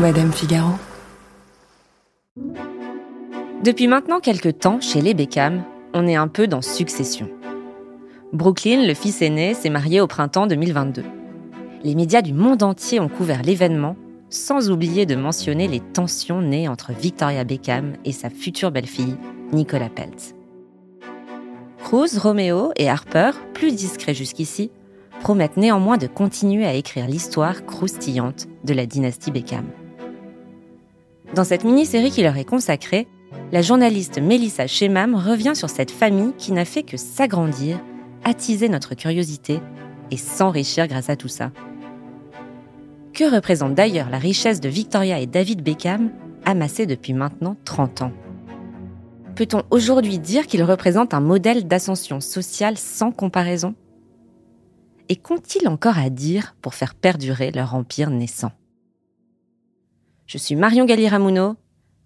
Madame Figaro. Depuis maintenant quelques temps, chez les Beckham, on est un peu dans succession. Brooklyn, le fils aîné, s'est marié au printemps 2022. Les médias du monde entier ont couvert l'événement, sans oublier de mentionner les tensions nées entre Victoria Beckham et sa future belle-fille, Nicola Peltz. Cruz, Romeo et Harper, plus discrets jusqu'ici, promettent néanmoins de continuer à écrire l'histoire croustillante de la dynastie Beckham. Dans cette mini-série qui leur est consacrée, la journaliste Melissa Shemam revient sur cette famille qui n'a fait que s'agrandir, attiser notre curiosité et s'enrichir grâce à tout ça. Que représente d'ailleurs la richesse de Victoria et David Beckham, amassée depuis maintenant 30 ans? Peut-on aujourd'hui dire qu'ils représentent un modèle d'ascension sociale sans comparaison? Et qu'ont-ils encore à dire pour faire perdurer leur empire naissant? Je suis Marion Galli-Ramuno,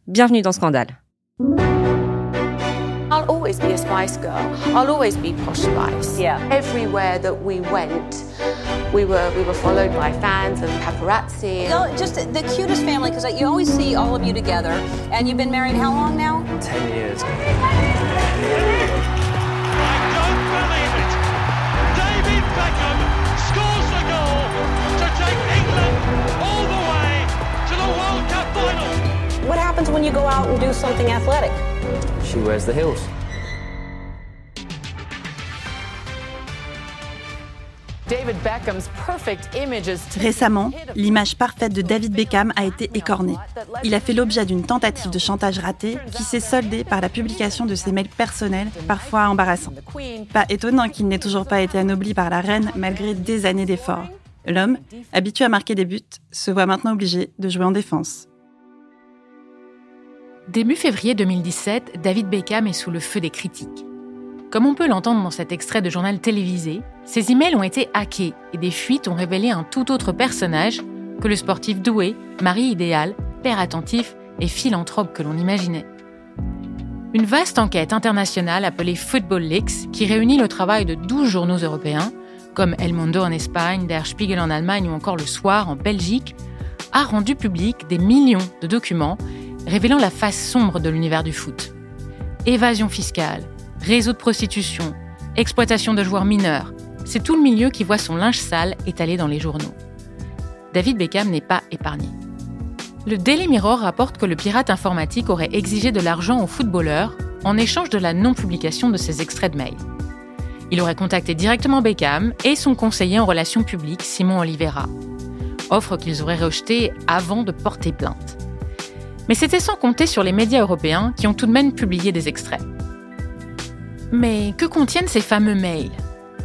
bienvenue dans Scandale. I'll always be a Spice Girl. I'll always be Posh Spice. Yeah. Everywhere that we went, we were we were followed by fans and paparazzi. Know, just the cutest family because you always see all of you together. And you've been married how long now? Ten years. Out and do something athletic? She wears the heels. David Beckham's perfect images Récemment, l'image parfaite de David Beckham a été écornée. Il a fait l'objet d'une tentative de chantage ratée qui s'est soldée par la publication de ses mails personnels, parfois embarrassants. Pas étonnant qu'il n'ait toujours pas été anobli par la reine malgré des années d'efforts. L'homme, habitué à marquer des buts, se voit maintenant obligé de jouer en défense. Début février 2017, David Beckham est sous le feu des critiques. Comme on peut l'entendre dans cet extrait de journal télévisé, ses emails ont été hackés et des fuites ont révélé un tout autre personnage que le sportif doué, mari idéal, père attentif et philanthrope que l'on imaginait. Une vaste enquête internationale appelée Football Leaks, qui réunit le travail de 12 journaux européens, comme El Mundo en Espagne, Der Spiegel en Allemagne ou encore Le Soir en Belgique, a rendu public des millions de documents révélant la face sombre de l'univers du foot. Évasion fiscale, réseau de prostitution, exploitation de joueurs mineurs, c'est tout le milieu qui voit son linge sale étalé dans les journaux. David Beckham n'est pas épargné. Le Daily Mirror rapporte que le pirate informatique aurait exigé de l'argent aux footballeurs en échange de la non-publication de ses extraits de mails. Il aurait contacté directement Beckham et son conseiller en relations publiques, Simon Oliveira. Offre qu'ils auraient rejetée avant de porter plainte. Mais c'était sans compter sur les médias européens qui ont tout de même publié des extraits. Mais que contiennent ces fameux mails?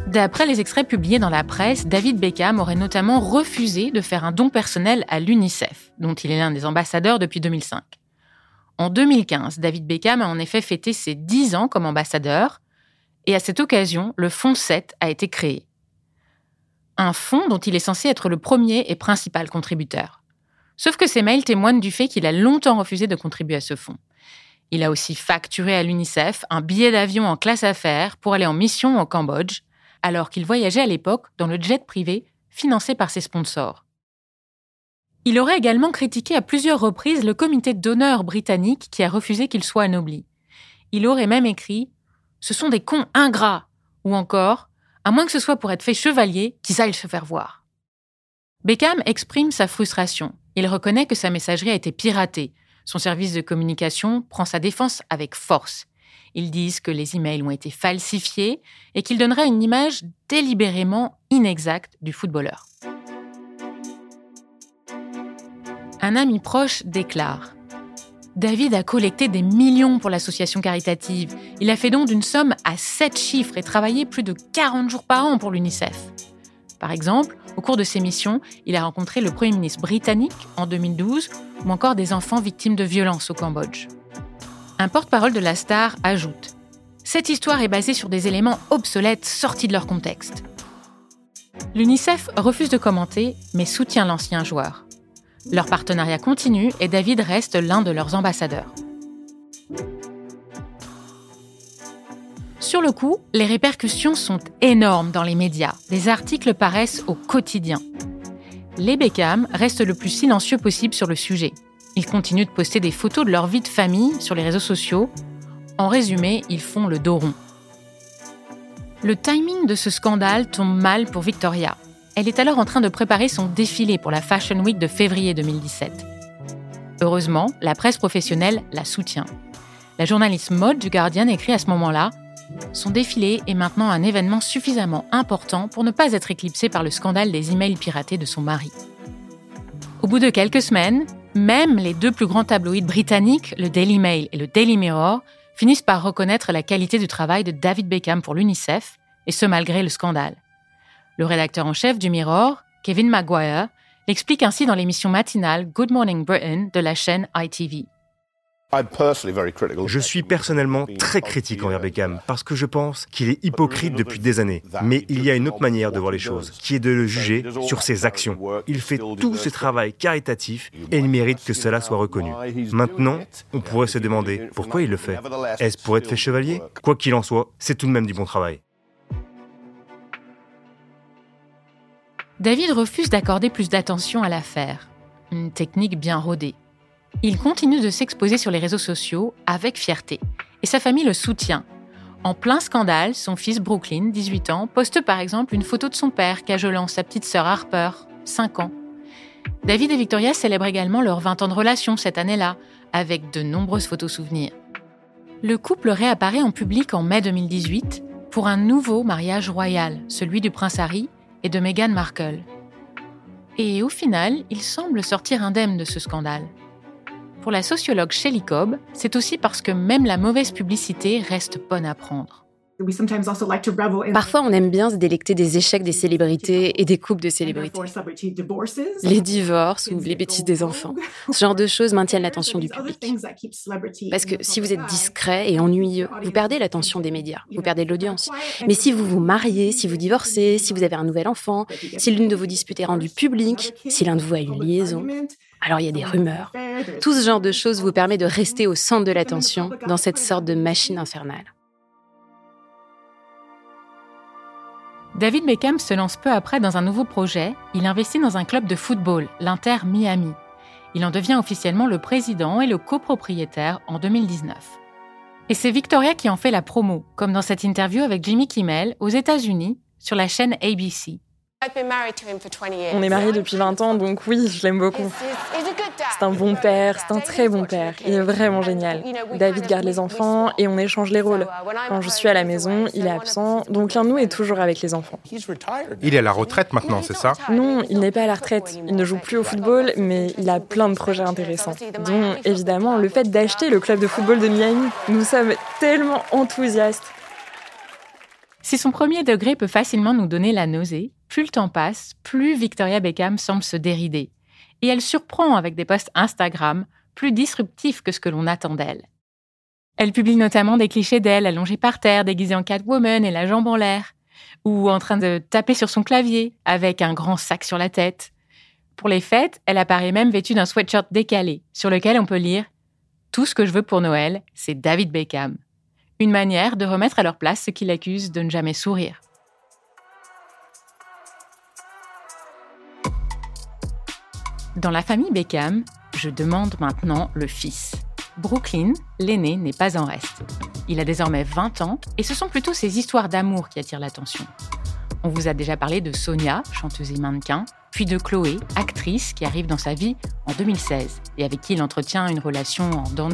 D'après les extraits publiés dans la presse, David Beckham aurait notamment refusé de faire un don personnel à l'UNICEF, dont il est l'un des ambassadeurs depuis 2005. En 2015, David Beckham a en effet fêté ses 10 ans comme ambassadeur, et à cette occasion, le Fonds 7 a été créé. Un fonds dont il est censé être le premier et principal contributeur. Sauf que ces mails témoignent du fait qu'il a longtemps refusé de contribuer à ce fonds. Il a aussi facturé à l'UNICEF un billet d'avion en classe affaires pour aller en mission au Cambodge, alors qu'il voyageait à l'époque dans le jet privé financé par ses sponsors. Il aurait également critiqué à plusieurs reprises le comité d'honneur britannique qui a refusé qu'il soit anobli. Il aurait même écrit Ce sont des cons ingrats ou encore À moins que ce soit pour être fait chevalier, qu'ils aillent se faire voir. Beckham exprime sa frustration. Il reconnaît que sa messagerie a été piratée. Son service de communication prend sa défense avec force. Ils disent que les emails ont été falsifiés et qu'ils donneraient une image délibérément inexacte du footballeur. Un ami proche déclare David a collecté des millions pour l'association caritative. Il a fait don d'une somme à 7 chiffres et travaillé plus de 40 jours par an pour l'UNICEF. Par exemple, au cours de ses missions, il a rencontré le Premier ministre britannique en 2012 ou encore des enfants victimes de violences au Cambodge. Un porte-parole de la star ajoute Cette histoire est basée sur des éléments obsolètes sortis de leur contexte. L'UNICEF refuse de commenter, mais soutient l'ancien joueur. Leur partenariat continue et David reste l'un de leurs ambassadeurs. Sur le coup, les répercussions sont énormes dans les médias. Des articles paraissent au quotidien. les Beckham restent le plus silencieux possible sur le sujet. Ils continuent de poster des photos de leur vie de famille sur les réseaux sociaux. En résumé, ils font le dos rond. Le timing de ce scandale tombe mal pour Victoria. Elle est alors en train de préparer son défilé pour la Fashion Week de février 2017. Heureusement, la presse professionnelle la soutient. La journaliste mode du Guardian écrit à ce moment-là Son défilé est maintenant un événement suffisamment important pour ne pas être éclipsé par le scandale des emails piratés de son mari. Au bout de quelques semaines, même les deux plus grands tabloïds britanniques, le Daily Mail et le Daily Mirror, finissent par reconnaître la qualité du travail de David Beckham pour l'UNICEF, et ce malgré le scandale. Le rédacteur en chef du Mirror, Kevin Maguire, l'explique ainsi dans l'émission matinale Good Morning Britain de la chaîne ITV. Je suis personnellement très critique envers Beckham parce que je pense qu'il est hypocrite depuis des années. Mais il y a une autre manière de voir les choses, qui est de le juger sur ses actions. Il fait tout ce travail caritatif et il mérite que cela soit reconnu. Maintenant, on pourrait se demander pourquoi il le fait. Est-ce pour être fait chevalier Quoi qu'il en soit, c'est tout de même du bon travail. David refuse d'accorder plus d'attention à l'affaire. Une technique bien rodée. Il continue de s'exposer sur les réseaux sociaux avec fierté. Et sa famille le soutient. En plein scandale, son fils Brooklyn, 18 ans, poste par exemple une photo de son père cajolant sa petite sœur Harper, 5 ans. David et Victoria célèbrent également leurs 20 ans de relation cette année-là, avec de nombreuses photos souvenirs. Le couple réapparaît en public en mai 2018 pour un nouveau mariage royal, celui du prince Harry et de Meghan Markle. Et au final, il semble sortir indemne de ce scandale. Pour la sociologue Shelley Cobb, c'est aussi parce que même la mauvaise publicité reste bonne à prendre. Parfois, on aime bien se délecter des échecs des célébrités et des couples de célébrités. Les divorces ou les bêtises des enfants. Ce genre de choses maintiennent l'attention du public. Parce que si vous êtes discret et ennuyeux, vous perdez l'attention des médias, vous perdez de l'audience. Mais si vous vous mariez, si vous divorcez, si vous avez un nouvel enfant, si l'une de vos disputes est rendue publique, si l'un de vous a une liaison, alors il y a des rumeurs. Tout ce genre de choses vous permet de rester au centre de l'attention dans cette sorte de machine infernale. David Beckham se lance peu après dans un nouveau projet. Il investit dans un club de football, l'Inter Miami. Il en devient officiellement le président et le copropriétaire en 2019. Et c'est Victoria qui en fait la promo, comme dans cette interview avec Jimmy Kimmel aux États-Unis sur la chaîne ABC. On est mariés depuis 20 ans, donc oui, je l'aime beaucoup. C'est un bon père, c'est un très bon père. Il est vraiment génial. David garde les enfants et on échange les rôles. Quand je suis à la maison, il est absent, donc l'un de nous est toujours avec les enfants. Il est à la retraite maintenant, c'est ça Non, il n'est pas à la retraite. Il ne joue plus au football, mais il a plein de projets intéressants. Dont, évidemment, le fait d'acheter le club de football de Miami. Nous sommes tellement enthousiastes. Si son premier degré peut facilement nous donner la nausée, plus le temps passe, plus Victoria Beckham semble se dérider. Et elle surprend avec des posts Instagram plus disruptifs que ce que l'on attend d'elle. Elle publie notamment des clichés d'elle allongée par terre, déguisée en Catwoman et la jambe en l'air, ou en train de taper sur son clavier avec un grand sac sur la tête. Pour les fêtes, elle apparaît même vêtue d'un sweatshirt décalé, sur lequel on peut lire Tout ce que je veux pour Noël, c'est David Beckham. Une manière de remettre à leur place ceux qui l'accusent de ne jamais sourire. Dans la famille Beckham, je demande maintenant le fils. Brooklyn, l'aîné, n'est pas en reste. Il a désormais 20 ans et ce sont plutôt ses histoires d'amour qui attirent l'attention. On vous a déjà parlé de Sonia, chanteuse et mannequin, puis de Chloé, actrice qui arrive dans sa vie en 2016 et avec qui il entretient une relation en dents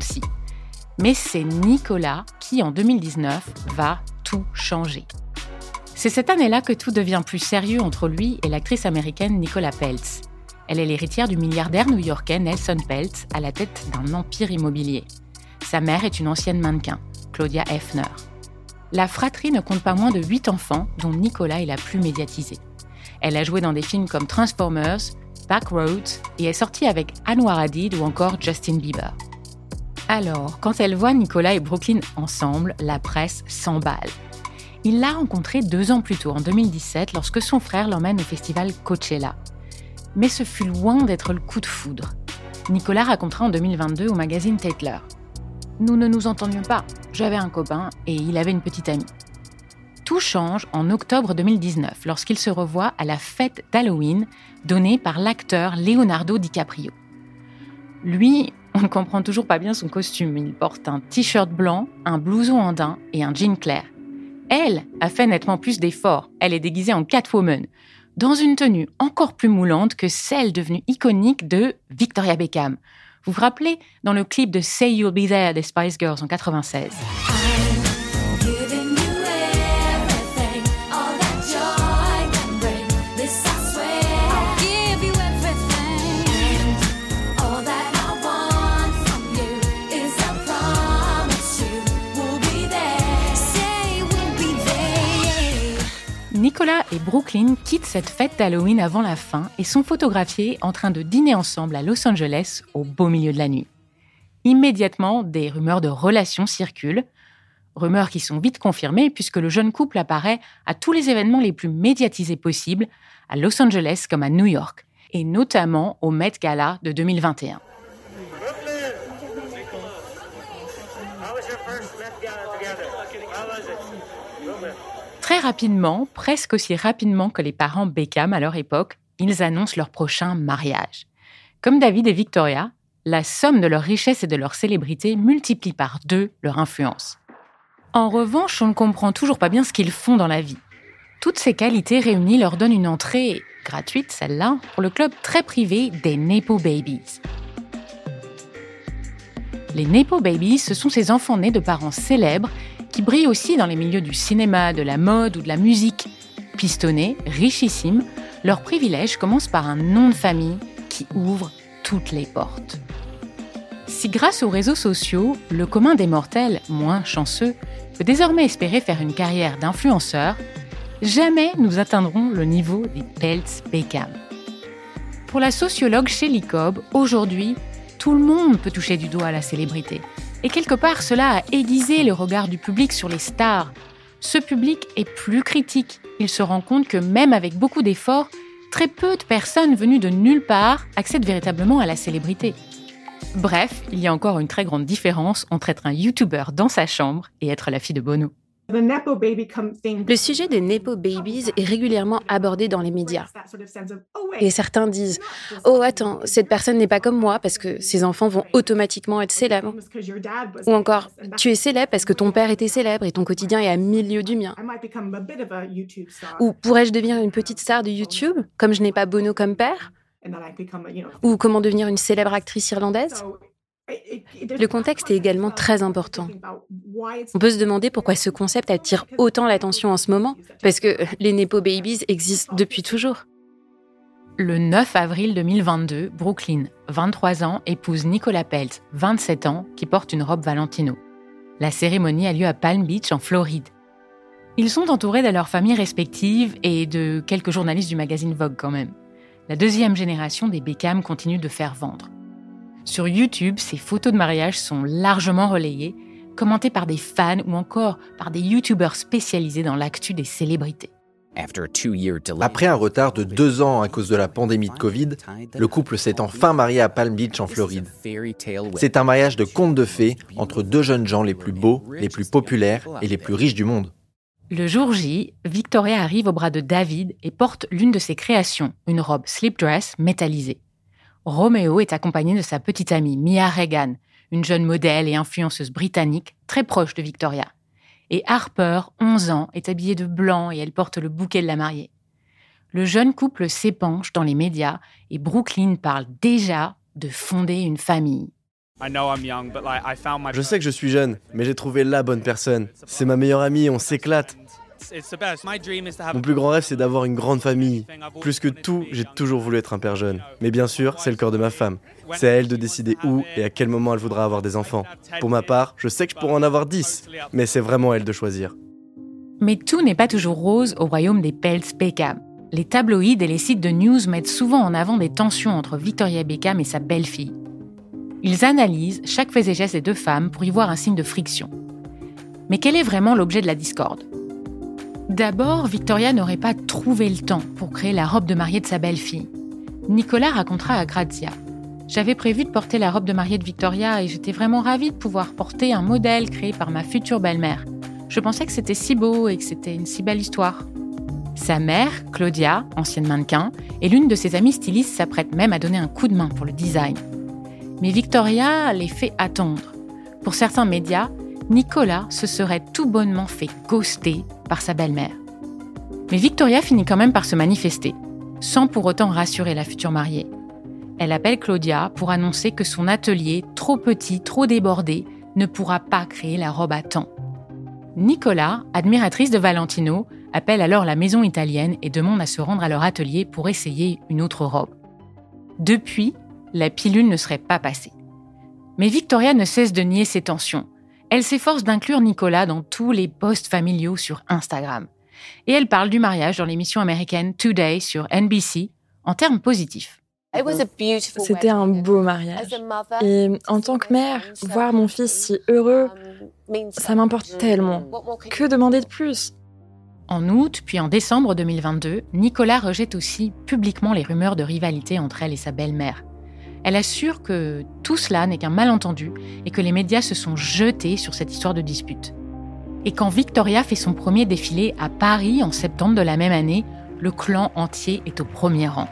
Mais c'est Nicolas qui, en 2019, va tout changer. C'est cette année-là que tout devient plus sérieux entre lui et l'actrice américaine Nicola Peltz. Elle est l'héritière du milliardaire new-yorkais Nelson Peltz à la tête d'un empire immobilier. Sa mère est une ancienne mannequin, Claudia Hefner. La fratrie ne compte pas moins de 8 enfants, dont Nicolas est la plus médiatisée. Elle a joué dans des films comme Transformers, Backroads et est sortie avec Anwar Hadid ou encore Justin Bieber. Alors, quand elle voit Nicolas et Brooklyn ensemble, la presse s'emballe. Il l'a rencontré deux ans plus tôt, en 2017, lorsque son frère l'emmène au festival Coachella. Mais ce fut loin d'être le coup de foudre. Nicolas racontera en 2022 au magazine Tatler. Nous ne nous entendions pas. J'avais un copain et il avait une petite amie. Tout change en octobre 2019 lorsqu'il se revoit à la fête d'Halloween donnée par l'acteur Leonardo DiCaprio. Lui, on ne comprend toujours pas bien son costume. Il porte un t-shirt blanc, un blouson andin et un jean clair. Elle a fait nettement plus d'efforts. Elle est déguisée en Catwoman, dans une tenue encore plus moulante que celle devenue iconique de Victoria Beckham. Vous vous rappelez dans le clip de Say You'll Be There des Spice Girls en 96 Nicolas et Brooklyn quittent cette fête d'Halloween avant la fin et sont photographiés en train de dîner ensemble à Los Angeles au beau milieu de la nuit. Immédiatement, des rumeurs de relations circulent, rumeurs qui sont vite confirmées puisque le jeune couple apparaît à tous les événements les plus médiatisés possibles, à Los Angeles comme à New York, et notamment au Met Gala de 2021. Très rapidement, presque aussi rapidement que les parents Beckham à leur époque, ils annoncent leur prochain mariage. Comme David et Victoria, la somme de leur richesse et de leur célébrité multiplie par deux leur influence. En revanche, on ne comprend toujours pas bien ce qu'ils font dans la vie. Toutes ces qualités réunies leur donnent une entrée, gratuite celle-là, pour le club très privé des Nepo Babies. Les Nepo Babies, ce sont ces enfants nés de parents célèbres qui brillent aussi dans les milieux du cinéma, de la mode ou de la musique. Pistonnés, richissimes, leur privilège commence par un nom de famille qui ouvre toutes les portes. Si grâce aux réseaux sociaux, le commun des mortels, moins chanceux, peut désormais espérer faire une carrière d'influenceur, jamais nous atteindrons le niveau des Peltz Beckham. Pour la sociologue Shelley Cobb, aujourd'hui, tout le monde peut toucher du doigt la célébrité. Et quelque part, cela a aiguisé le regard du public sur les stars. Ce public est plus critique. Il se rend compte que même avec beaucoup d'efforts, très peu de personnes venues de nulle part accèdent véritablement à la célébrité. Bref, il y a encore une très grande différence entre être un YouTuber dans sa chambre et être la fille de Bono. Le sujet des Nepo Babies est régulièrement abordé dans les médias. Et certains disent Oh, attends, cette personne n'est pas comme moi parce que ses enfants vont automatiquement être célèbres. Ou encore Tu es célèbre parce que ton père était célèbre et ton quotidien est à milieu du mien. Ou pourrais-je devenir une petite star de YouTube comme je n'ai pas Bono comme père? Ou comment devenir une célèbre actrice irlandaise? Le contexte est également très important. On peut se demander pourquoi ce concept attire autant l'attention en ce moment, parce que les Nepo Babies existent depuis toujours. Le 9 avril 2022, Brooklyn, 23 ans, épouse Nicolas Pelt, 27 ans, qui porte une robe Valentino. La cérémonie a lieu à Palm Beach, en Floride. Ils sont entourés de leurs familles respectives et de quelques journalistes du magazine Vogue quand même. La deuxième génération des Beckham continue de faire vendre. Sur YouTube, ces photos de mariage sont largement relayées, commentées par des fans ou encore par des YouTubers spécialisés dans l'actu des célébrités. Après un retard de deux ans à cause de la pandémie de Covid, le couple s'est enfin marié à Palm Beach en Floride. C'est un mariage de conte de fées entre deux jeunes gens les plus beaux, les plus populaires et les plus riches du monde. Le jour J, Victoria arrive au bras de David et porte l'une de ses créations, une robe slip dress métallisée. Roméo est accompagné de sa petite amie Mia Regan, une jeune modèle et influenceuse britannique très proche de Victoria. Et Harper, 11 ans, est habillée de blanc et elle porte le bouquet de la mariée. Le jeune couple s'épanche dans les médias et Brooklyn parle déjà de fonder une famille. Je sais que je suis jeune, mais j'ai trouvé la bonne personne. C'est ma meilleure amie, on s'éclate. Mon plus grand rêve, c'est d'avoir une grande famille. Plus que tout, j'ai toujours voulu être un père jeune. Mais bien sûr, c'est le cœur de ma femme. C'est à elle de décider où et à quel moment elle voudra avoir des enfants. Pour ma part, je sais que je pourrais en avoir 10, mais c'est vraiment à elle de choisir. Mais tout n'est pas toujours rose au royaume des Peltz Beckham. Les tabloïds et les sites de news mettent souvent en avant des tensions entre Victoria Beckham et sa belle-fille. Ils analysent chaque fait et geste des deux femmes pour y voir un signe de friction. Mais quel est vraiment l'objet de la discorde? D'abord, Victoria n'aurait pas trouvé le temps pour créer la robe de mariée de sa belle-fille. Nicolas racontera à Grazia. J'avais prévu de porter la robe de mariée de Victoria et j'étais vraiment ravie de pouvoir porter un modèle créé par ma future belle-mère. je pensais que c'était si beau et que c'était une si belle histoire. Sa mère, Claudia, ancienne mannequin, et l'une de ses amies stylistes s'apprêtent même à donner un coup de main pour le design. Mais Victoria les fait attendre. Pour certains médias, Nicolas se serait tout bonnement fait ghoster par sa belle-mère. Mais Victoria finit quand même par se manifester, sans pour autant rassurer la future mariée. Elle appelle Claudia pour annoncer que son atelier, trop petit, trop débordé, ne pourra pas créer la robe à temps. Nicolas, admiratrice de Valentino, appelle alors la maison italienne et demande à se rendre à leur atelier pour essayer une autre robe. Depuis, la pilule ne serait pas passée. Mais Victoria ne cesse de nier ses tensions. Elle s'efforce d'inclure Nicolas dans tous les posts familiaux sur Instagram. Et elle parle du mariage dans l'émission américaine Today sur NBC en termes positifs. C'était un beau mariage. Et en tant que mère, voir mon fils si heureux, ça m'importe tellement. Que demander de plus? En août, puis en décembre 2022, Nicolas rejette aussi publiquement les rumeurs de rivalité entre elle et sa belle-mère. Elle assure que tout cela n'est qu'un malentendu et que les médias se sont jetés sur cette histoire de dispute. Et quand Victoria fait son premier défilé à Paris en septembre de la même année, le clan entier est au premier rang.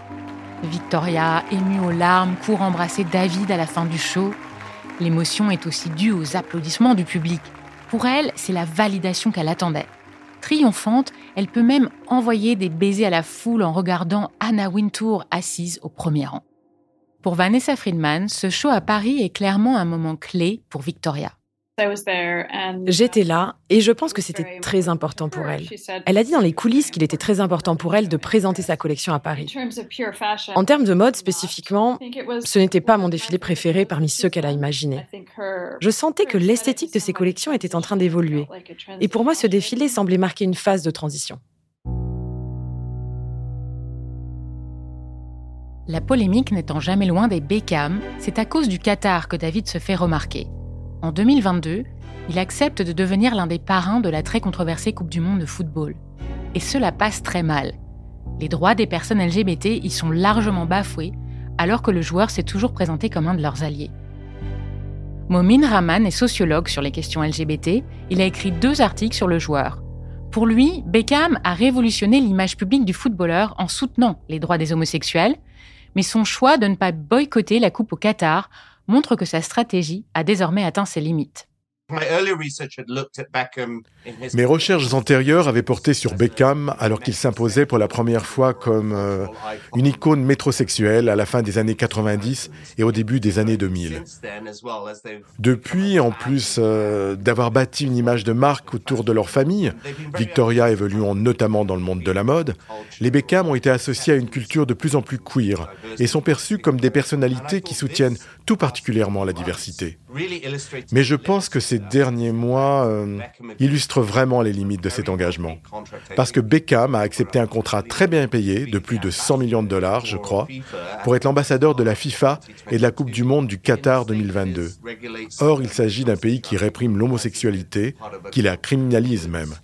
Victoria, émue aux larmes, court embrasser David à la fin du show. L'émotion est aussi due aux applaudissements du public. Pour elle, c'est la validation qu'elle attendait. Triomphante, elle peut même envoyer des baisers à la foule en regardant Anna Wintour assise au premier rang. Pour Vanessa Friedman, ce show à Paris est clairement un moment clé pour Victoria. J'étais là et je pense que c'était très important pour elle. Elle a dit dans les coulisses qu'il était très important pour elle de présenter sa collection à Paris. En termes de mode spécifiquement, ce n'était pas mon défilé préféré parmi ceux qu'elle a imaginés. Je sentais que l'esthétique de ses collections était en train d'évoluer. Et pour moi, ce défilé semblait marquer une phase de transition. La polémique n'étant jamais loin des Beckham, c'est à cause du Qatar que David se fait remarquer. En 2022, il accepte de devenir l'un des parrains de la très controversée Coupe du Monde de football. Et cela passe très mal. Les droits des personnes LGBT y sont largement bafoués, alors que le joueur s'est toujours présenté comme un de leurs alliés. Momin Rahman est sociologue sur les questions LGBT. Il a écrit deux articles sur le joueur. Pour lui, Beckham a révolutionné l'image publique du footballeur en soutenant les droits des homosexuels, mais son choix de ne pas boycotter la Coupe au Qatar montre que sa stratégie a désormais atteint ses limites. Mes recherches antérieures avaient porté sur Beckham alors qu'il s'imposait pour la première fois comme euh, une icône métrosexuelle à la fin des années 90 et au début des années 2000. Depuis, en plus euh, d'avoir bâti une image de marque autour de leur famille, Victoria évoluant notamment dans le monde de la mode, les Beckham ont été associés à une culture de plus en plus queer et sont perçus comme des personnalités qui soutiennent tout particulièrement la diversité. Mais je pense que ces derniers mois euh, illustrent vraiment les limites de cet engagement. Parce que Beckham a accepté un contrat très bien payé de plus de 100 millions de dollars, je crois, pour être l'ambassadeur de la FIFA et de la Coupe du Monde du Qatar 2022. Or, il s'agit d'un pays qui réprime l'homosexualité, qui la criminalise même.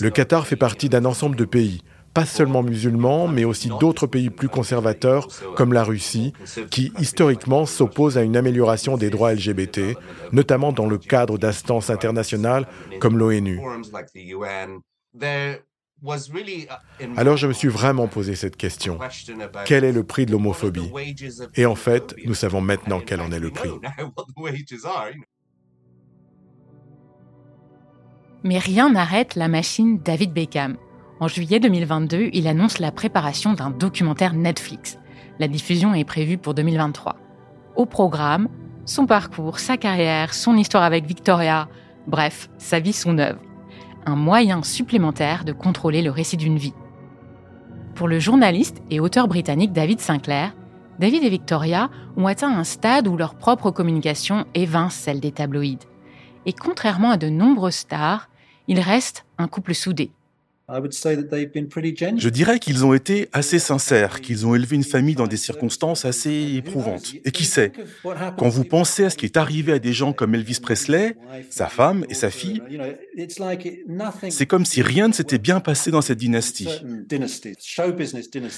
Le Qatar fait partie d'un ensemble de pays pas seulement musulmans, mais aussi d'autres pays plus conservateurs, comme la Russie, qui historiquement s'opposent à une amélioration des droits LGBT, notamment dans le cadre d'instances internationales comme l'ONU. Alors je me suis vraiment posé cette question. Quel est le prix de l'homophobie? Et en fait, nous savons maintenant quel en est le prix. Mais rien n'arrête la machine David Beckham. En juillet 2022, il annonce la préparation d'un documentaire Netflix. La diffusion est prévue pour 2023. Au programme, son parcours, sa carrière, son histoire avec Victoria, bref, sa vie, son œuvre. Un moyen supplémentaire de contrôler le récit d'une vie. Pour le journaliste et auteur britannique David Sinclair, David et Victoria ont atteint un stade où leur propre communication évince celle des tabloïds. Et contrairement à de nombreuses stars, ils restent un couple soudé. Je dirais qu'ils ont été assez sincères, qu'ils ont élevé une famille dans des circonstances assez éprouvantes. Et qui sait, quand vous pensez à ce qui est arrivé à des gens comme Elvis Presley, sa femme et sa fille, c'est comme si rien ne s'était bien passé dans cette dynastie.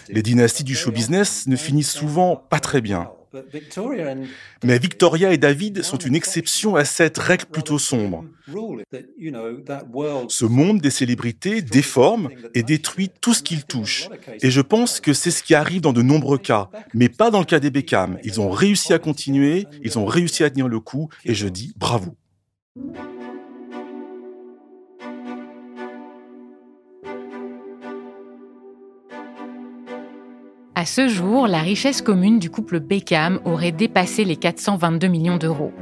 Les dynasties du show business ne finissent souvent pas très bien. Mais Victoria et David sont une exception à cette règle plutôt sombre. Ce monde des célébrités déforme et détruit tout ce qu'il touche. Et je pense que c'est ce qui arrive dans de nombreux cas, mais pas dans le cas des Beckham. Ils ont réussi à continuer, ils ont réussi à tenir le coup, et je dis bravo. À ce jour, la richesse commune du couple Beckham aurait dépassé les 422 millions d'euros.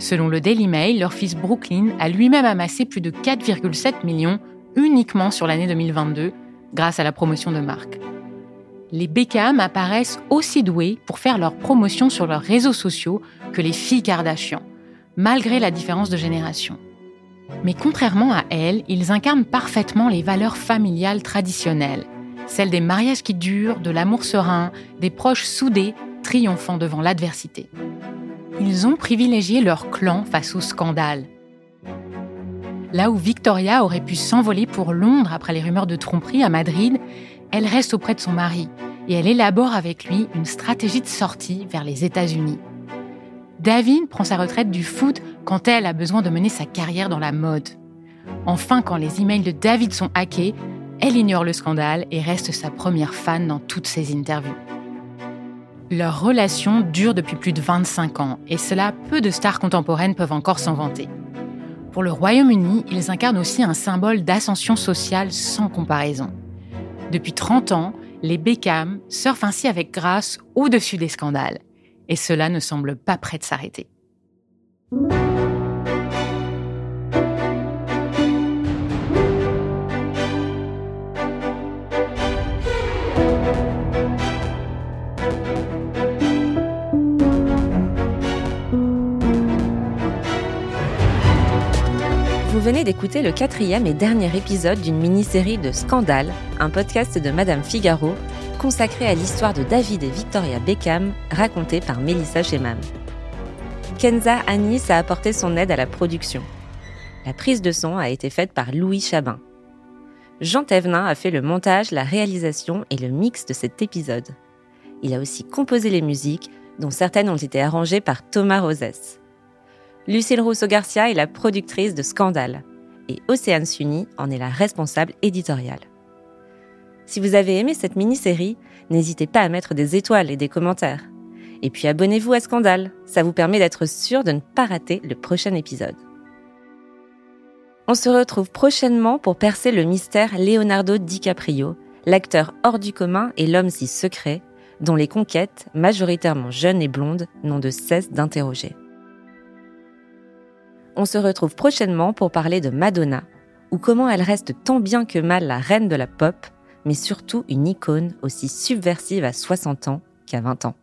Selon le Daily Mail, leur fils Brooklyn a lui-même amassé plus de 4,7 millions uniquement sur l'année 2022 grâce à la promotion de marque. Les Beckham apparaissent aussi doués pour faire leur promotion sur leurs réseaux sociaux que les filles Kardashian, malgré la différence de génération. Mais contrairement à elles, ils incarnent parfaitement les valeurs familiales traditionnelles celle des mariages qui durent, de l'amour serein, des proches soudés, triomphant devant l'adversité. Ils ont privilégié leur clan face au scandale. Là où Victoria aurait pu s'envoler pour Londres après les rumeurs de tromperie à Madrid, elle reste auprès de son mari et elle élabore avec lui une stratégie de sortie vers les États-Unis. David prend sa retraite du foot quand elle a besoin de mener sa carrière dans la mode. Enfin, quand les emails de David sont hackés, elle ignore le scandale et reste sa première fan dans toutes ses interviews. Leur relation dure depuis plus de 25 ans et cela, peu de stars contemporaines peuvent encore s'en vanter. Pour le Royaume-Uni, ils incarnent aussi un symbole d'ascension sociale sans comparaison. Depuis 30 ans, les Beckham surfent ainsi avec grâce au-dessus des scandales. Et cela ne semble pas prêt de s'arrêter. D'écouter le quatrième et dernier épisode d'une mini-série de Scandale, un podcast de Madame Figaro, consacré à l'histoire de David et Victoria Beckham, racontée par Melissa Shemam. Kenza Anis a apporté son aide à la production. La prise de son a été faite par Louis Chabin. Jean Thévenin a fait le montage, la réalisation et le mix de cet épisode. Il a aussi composé les musiques, dont certaines ont été arrangées par Thomas Rosès. Lucille Rousseau-Garcia est la productrice de Scandale et Océane Sunny en est la responsable éditoriale. Si vous avez aimé cette mini-série, n'hésitez pas à mettre des étoiles et des commentaires. Et puis abonnez-vous à Scandale, ça vous permet d'être sûr de ne pas rater le prochain épisode. On se retrouve prochainement pour percer le mystère Leonardo DiCaprio, l'acteur hors du commun et l'homme si secret, dont les conquêtes, majoritairement jeunes et blondes, n'ont de cesse d'interroger on se retrouve prochainement pour parler de Madonna, ou comment elle reste tant bien que mal la reine de la pop, mais surtout une icône aussi subversive à 60 ans qu'à 20 ans.